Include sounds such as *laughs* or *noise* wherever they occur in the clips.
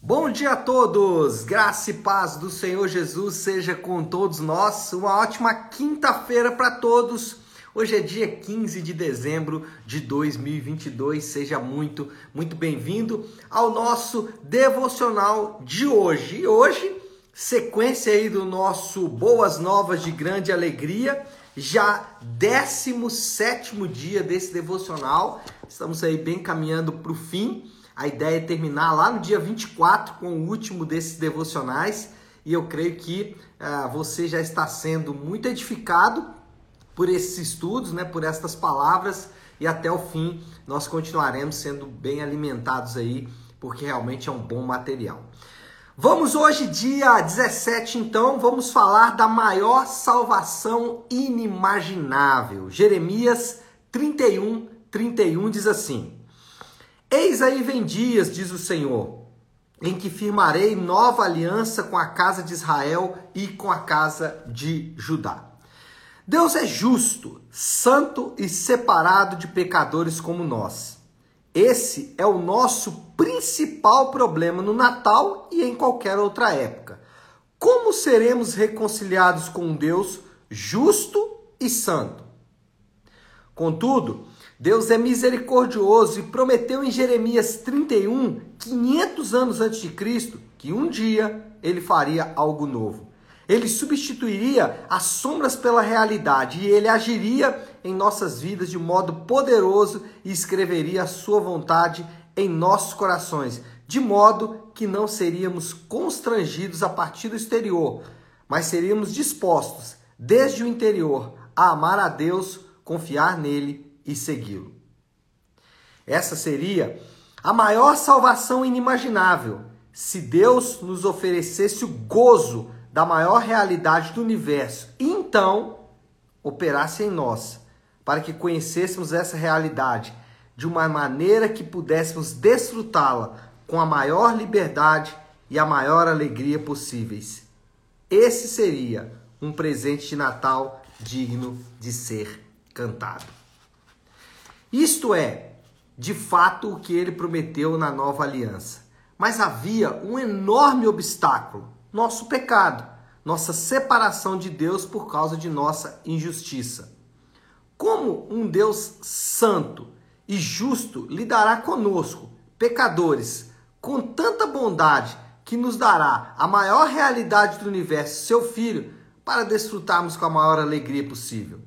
Bom dia a todos! Graça e paz do Senhor Jesus seja com todos nós. Uma ótima quinta-feira para todos. Hoje é dia 15 de dezembro de 2022. Seja muito, muito bem-vindo ao nosso devocional de hoje. E hoje, sequência aí do nosso Boas Novas de Grande Alegria, já 17 dia desse devocional. Estamos aí bem caminhando para o fim. A ideia é terminar lá no dia 24 com o último desses devocionais e eu creio que uh, você já está sendo muito edificado por esses estudos, né, por estas palavras e até o fim nós continuaremos sendo bem alimentados aí, porque realmente é um bom material. Vamos hoje, dia 17, então, vamos falar da maior salvação inimaginável. Jeremias 31, 31 diz assim: Eis aí vem dias, diz o Senhor, em que firmarei nova aliança com a casa de Israel e com a casa de Judá. Deus é justo, santo e separado de pecadores como nós. Esse é o nosso principal problema no Natal e em qualquer outra época. Como seremos reconciliados com um Deus justo e santo? Contudo, Deus é misericordioso e prometeu em Jeremias 31, 500 anos antes de Cristo, que um dia ele faria algo novo. Ele substituiria as sombras pela realidade e ele agiria em nossas vidas de modo poderoso e escreveria a sua vontade em nossos corações, de modo que não seríamos constrangidos a partir do exterior, mas seríamos dispostos, desde o interior, a amar a Deus, confiar nele e segui-lo. Essa seria a maior salvação inimaginável se Deus nos oferecesse o gozo da maior realidade do universo e então operasse em nós para que conhecêssemos essa realidade de uma maneira que pudéssemos desfrutá-la com a maior liberdade e a maior alegria possíveis. Esse seria um presente de Natal digno de ser cantado. Isto é, de fato, o que ele prometeu na nova aliança. Mas havia um enorme obstáculo: nosso pecado, nossa separação de Deus por causa de nossa injustiça. Como um Deus santo e justo lidará conosco, pecadores, com tanta bondade que nos dará a maior realidade do universo, seu Filho, para desfrutarmos com a maior alegria possível?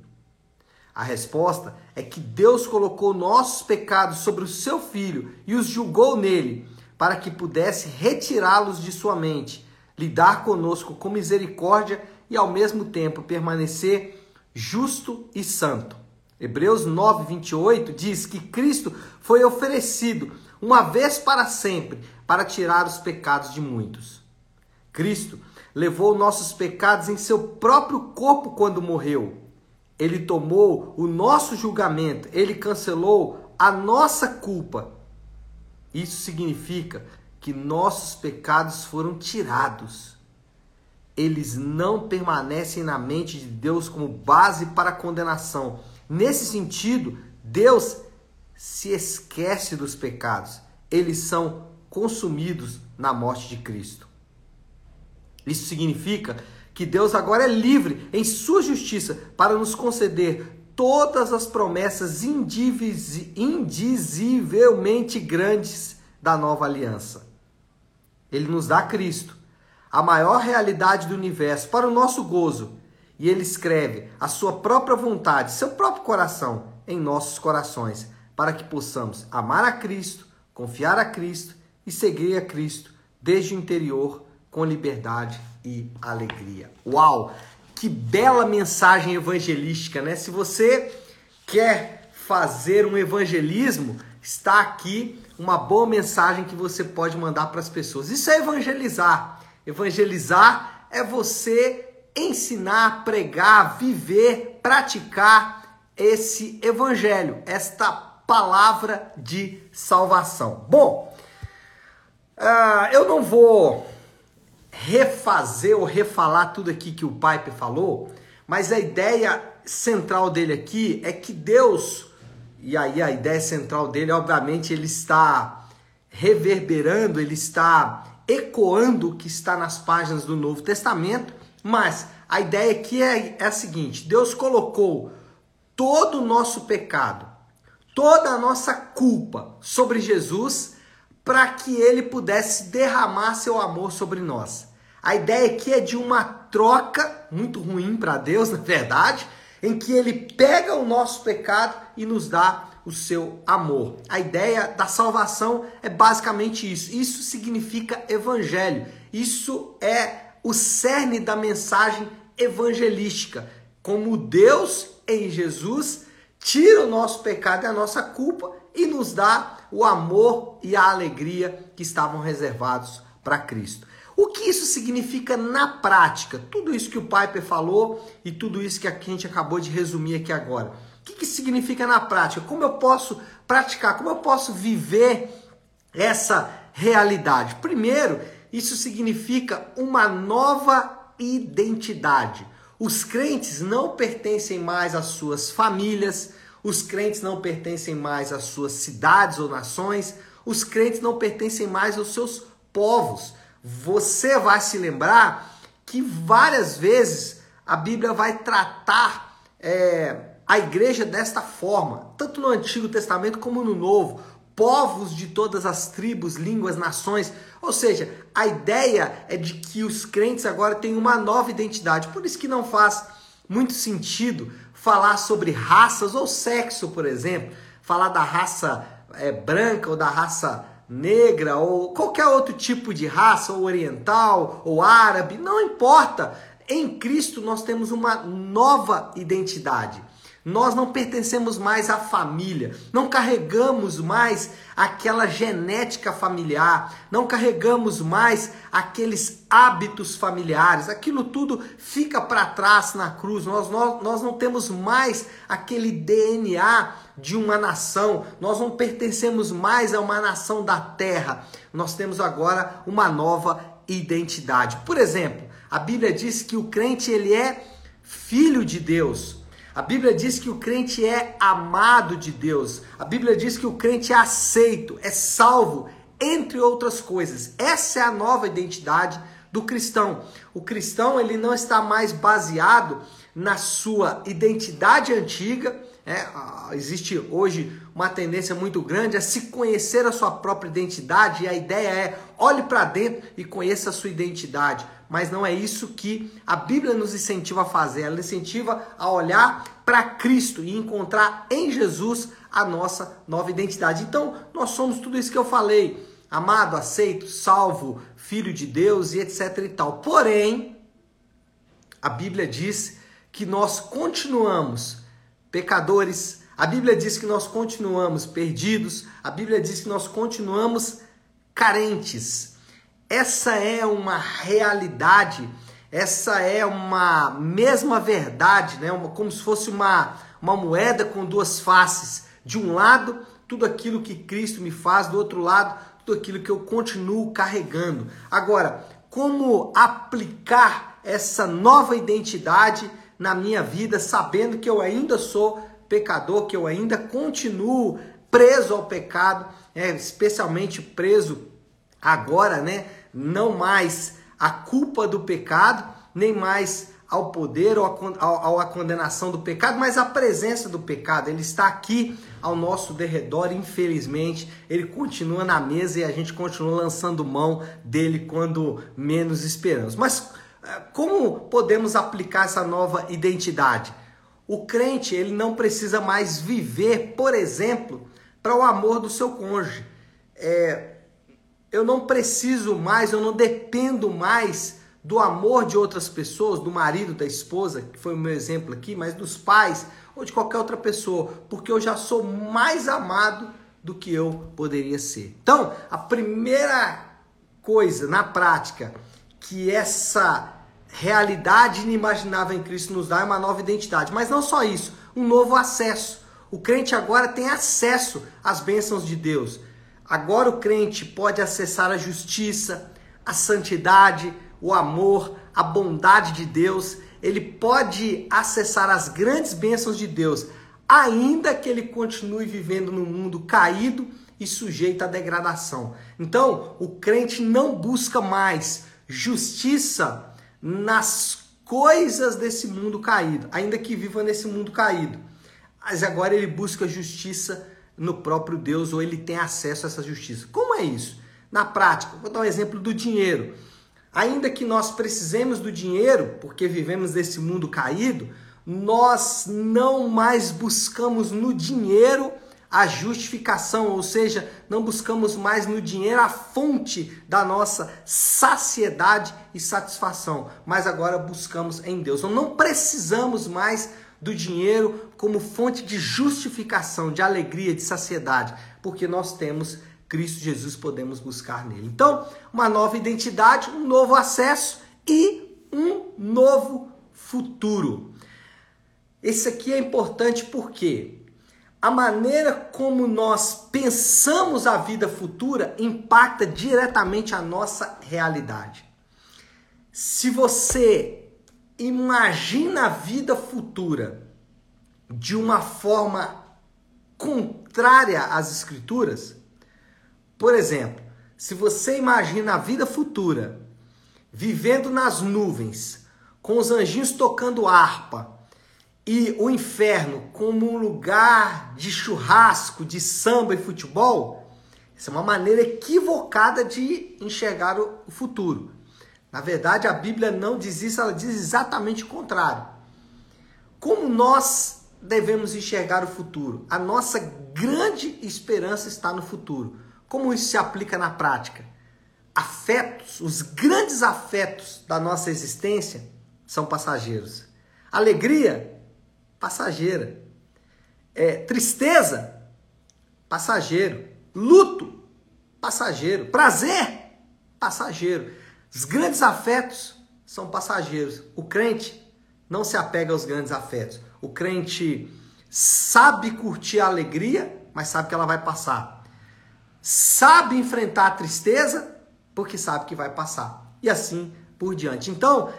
A resposta é que Deus colocou nossos pecados sobre o seu filho e os julgou nele, para que pudesse retirá-los de sua mente, lidar conosco com misericórdia e ao mesmo tempo permanecer justo e santo. Hebreus 9, 28 diz que Cristo foi oferecido uma vez para sempre para tirar os pecados de muitos. Cristo levou nossos pecados em seu próprio corpo quando morreu ele tomou o nosso julgamento, ele cancelou a nossa culpa. Isso significa que nossos pecados foram tirados. Eles não permanecem na mente de Deus como base para a condenação. Nesse sentido, Deus se esquece dos pecados. Eles são consumidos na morte de Cristo. Isso significa que Deus agora é livre em sua justiça para nos conceder todas as promessas indizivelmente grandes da nova aliança. Ele nos dá Cristo, a maior realidade do universo, para o nosso gozo. E ele escreve a sua própria vontade, seu próprio coração em nossos corações, para que possamos amar a Cristo, confiar a Cristo e seguir a Cristo desde o interior com liberdade e alegria. Uau! Que bela mensagem evangelística, né? Se você quer fazer um evangelismo, está aqui uma boa mensagem que você pode mandar para as pessoas. Isso é evangelizar. Evangelizar é você ensinar, pregar, viver, praticar esse evangelho, esta palavra de salvação. Bom, uh, eu não vou refazer ou refalar tudo aqui que o Pipe falou, mas a ideia central dele aqui é que Deus, e aí a ideia central dele, obviamente, ele está reverberando, ele está ecoando o que está nas páginas do Novo Testamento, mas a ideia aqui é, é a seguinte: Deus colocou todo o nosso pecado, toda a nossa culpa sobre Jesus para que ele pudesse derramar seu amor sobre nós. A ideia aqui é de uma troca muito ruim para Deus, na verdade, em que ele pega o nosso pecado e nos dá o seu amor. A ideia da salvação é basicamente isso. Isso significa evangelho. Isso é o cerne da mensagem evangelística. Como Deus em Jesus tira o nosso pecado e a nossa culpa e nos dá o amor e a alegria que estavam reservados para Cristo. O que isso significa na prática? Tudo isso que o Piper falou e tudo isso que a gente acabou de resumir aqui agora. O que, que significa na prática? Como eu posso praticar? Como eu posso viver essa realidade? Primeiro, isso significa uma nova identidade. Os crentes não pertencem mais às suas famílias, os crentes não pertencem mais às suas cidades ou nações, os crentes não pertencem mais aos seus povos. Você vai se lembrar que várias vezes a Bíblia vai tratar é, a igreja desta forma, tanto no Antigo Testamento como no Novo. Povos de todas as tribos, línguas, nações. Ou seja, a ideia é de que os crentes agora têm uma nova identidade. Por isso que não faz muito sentido falar sobre raças ou sexo, por exemplo. Falar da raça é, branca ou da raça negra ou qualquer outro tipo de raça, ou oriental, ou árabe, não importa. Em Cristo nós temos uma nova identidade. Nós não pertencemos mais à família, não carregamos mais aquela genética familiar, não carregamos mais aqueles hábitos familiares, aquilo tudo fica para trás na cruz. Nós, nós, nós não temos mais aquele DNA de uma nação, nós não pertencemos mais a uma nação da terra, nós temos agora uma nova identidade. Por exemplo, a Bíblia diz que o crente ele é filho de Deus. A Bíblia diz que o crente é amado de Deus. A Bíblia diz que o crente é aceito, é salvo, entre outras coisas. Essa é a nova identidade do cristão. O cristão ele não está mais baseado na sua identidade antiga. É, existe hoje uma tendência muito grande a se conhecer a sua própria identidade e a ideia é olhe para dentro e conheça a sua identidade mas não é isso que a Bíblia nos incentiva a fazer. Ela incentiva a olhar para Cristo e encontrar em Jesus a nossa nova identidade. Então, nós somos tudo isso que eu falei: amado, aceito, salvo, filho de Deus e etc e tal. Porém, a Bíblia diz que nós continuamos pecadores. A Bíblia diz que nós continuamos perdidos. A Bíblia diz que nós continuamos carentes. Essa é uma realidade, essa é uma mesma verdade, né? Uma, como se fosse uma, uma moeda com duas faces. De um lado, tudo aquilo que Cristo me faz, do outro lado, tudo aquilo que eu continuo carregando. Agora, como aplicar essa nova identidade na minha vida, sabendo que eu ainda sou pecador, que eu ainda continuo preso ao pecado, é, especialmente preso agora, né? Não mais a culpa do pecado, nem mais ao poder ou à condenação do pecado, mas a presença do pecado. Ele está aqui ao nosso derredor, infelizmente. Ele continua na mesa e a gente continua lançando mão dele quando menos esperamos. Mas eh, como podemos aplicar essa nova identidade? O crente, ele não precisa mais viver, por exemplo, para o amor do seu cônjuge. É, eu não preciso mais, eu não dependo mais do amor de outras pessoas, do marido, da esposa, que foi o meu exemplo aqui, mas dos pais ou de qualquer outra pessoa, porque eu já sou mais amado do que eu poderia ser. Então, a primeira coisa na prática que essa realidade inimaginável em Cristo nos dá é uma nova identidade, mas não só isso, um novo acesso. O crente agora tem acesso às bênçãos de Deus. Agora o crente pode acessar a justiça, a santidade, o amor, a bondade de Deus. Ele pode acessar as grandes bênçãos de Deus, ainda que ele continue vivendo num mundo caído e sujeito à degradação. Então, o crente não busca mais justiça nas coisas desse mundo caído, ainda que viva nesse mundo caído. Mas agora ele busca justiça no próprio Deus ou ele tem acesso a essa justiça. Como é isso? Na prática, vou dar um exemplo do dinheiro. Ainda que nós precisemos do dinheiro, porque vivemos nesse mundo caído, nós não mais buscamos no dinheiro a justificação, ou seja, não buscamos mais no dinheiro a fonte da nossa saciedade e satisfação, mas agora buscamos em Deus. Então, não precisamos mais do dinheiro como fonte de justificação, de alegria, de saciedade, porque nós temos Cristo Jesus, podemos buscar nele. Então, uma nova identidade, um novo acesso e um novo futuro. Esse aqui é importante porque a maneira como nós pensamos a vida futura impacta diretamente a nossa realidade. Se você imagina a vida futura de uma forma contrária às escrituras, por exemplo, se você imagina a vida futura vivendo nas nuvens, com os anjinhos tocando harpa, e o inferno como um lugar de churrasco, de samba e futebol, essa é uma maneira equivocada de enxergar o futuro. Na verdade, a Bíblia não diz isso, ela diz exatamente o contrário. Como nós devemos enxergar o futuro? A nossa grande esperança está no futuro. Como isso se aplica na prática? Afetos, os grandes afetos da nossa existência são passageiros. Alegria passageira. É, tristeza, passageiro. Luto, passageiro. Prazer, passageiro. Os grandes afetos são passageiros. O crente não se apega aos grandes afetos. O crente sabe curtir a alegria, mas sabe que ela vai passar. Sabe enfrentar a tristeza, porque sabe que vai passar. E assim por diante. Então,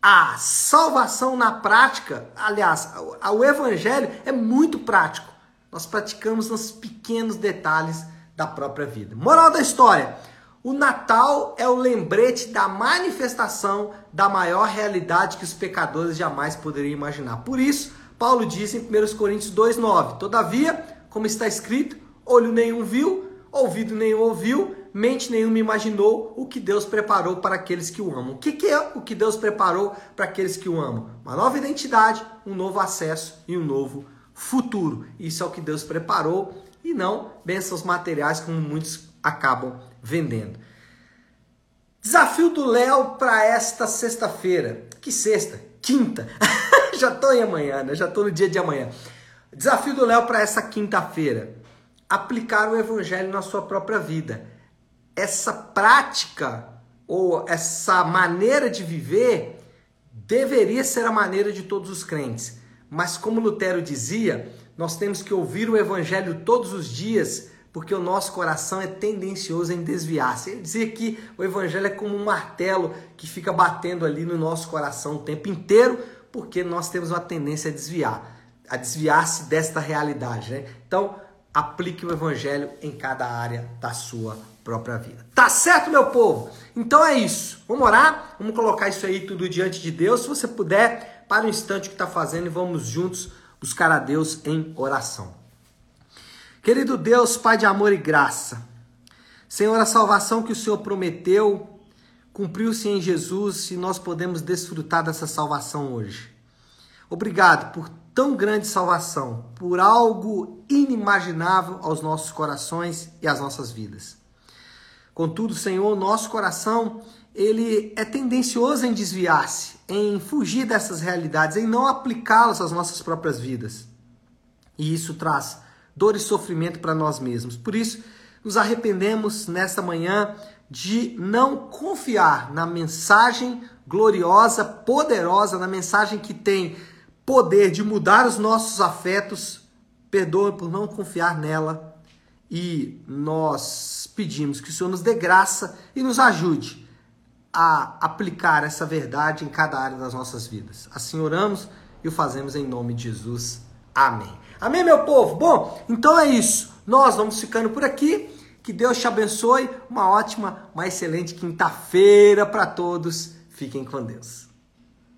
a salvação na prática, aliás, o evangelho é muito prático. Nós praticamos nos pequenos detalhes da própria vida. Moral da história: o Natal é o lembrete da manifestação da maior realidade que os pecadores jamais poderiam imaginar. Por isso, Paulo diz em 1 Coríntios 2,9: Todavia, como está escrito, olho nenhum viu, ouvido nenhum ouviu, mente nenhuma imaginou o que Deus preparou para aqueles que o amam. O que, é o que Deus preparou para aqueles que o amam? Uma nova identidade, um novo acesso e um novo futuro. Isso é o que Deus preparou e não bênçãos materiais como muitos acabam vendendo. Desafio do Léo para esta sexta-feira. Que sexta? Quinta. *laughs* já estou em amanhã, né? Já estou no dia de amanhã. Desafio do Léo para essa quinta-feira. Aplicar o evangelho na sua própria vida essa prática ou essa maneira de viver deveria ser a maneira de todos os crentes. Mas como Lutero dizia, nós temos que ouvir o evangelho todos os dias, porque o nosso coração é tendencioso em desviar-se. Ele dizia que o evangelho é como um martelo que fica batendo ali no nosso coração o tempo inteiro, porque nós temos uma tendência a desviar, a desviar-se desta realidade, né? Então, aplique o evangelho em cada área da sua própria vida. Tá certo, meu povo? Então é isso. Vamos orar? Vamos colocar isso aí tudo diante de Deus. Se você puder, para o instante que está fazendo e vamos juntos buscar a Deus em oração. Querido Deus, Pai de amor e graça, Senhor, a salvação que o Senhor prometeu cumpriu-se em Jesus e nós podemos desfrutar dessa salvação hoje. Obrigado por tão grande salvação, por algo inimaginável aos nossos corações e às nossas vidas. Contudo, Senhor, nosso coração, ele é tendencioso em desviar-se, em fugir dessas realidades, em não aplicá-las às nossas próprias vidas. E isso traz dor e sofrimento para nós mesmos. Por isso, nos arrependemos nesta manhã de não confiar na mensagem gloriosa, poderosa, na mensagem que tem poder de mudar os nossos afetos. Perdoa por não confiar nela e nós pedimos que o Senhor nos dê graça e nos ajude a aplicar essa verdade em cada área das nossas vidas. Assim oramos e o fazemos em nome de Jesus. Amém. Amém, meu povo? Bom, então é isso. Nós vamos ficando por aqui. Que Deus te abençoe. Uma ótima, uma excelente quinta-feira para todos. Fiquem com Deus.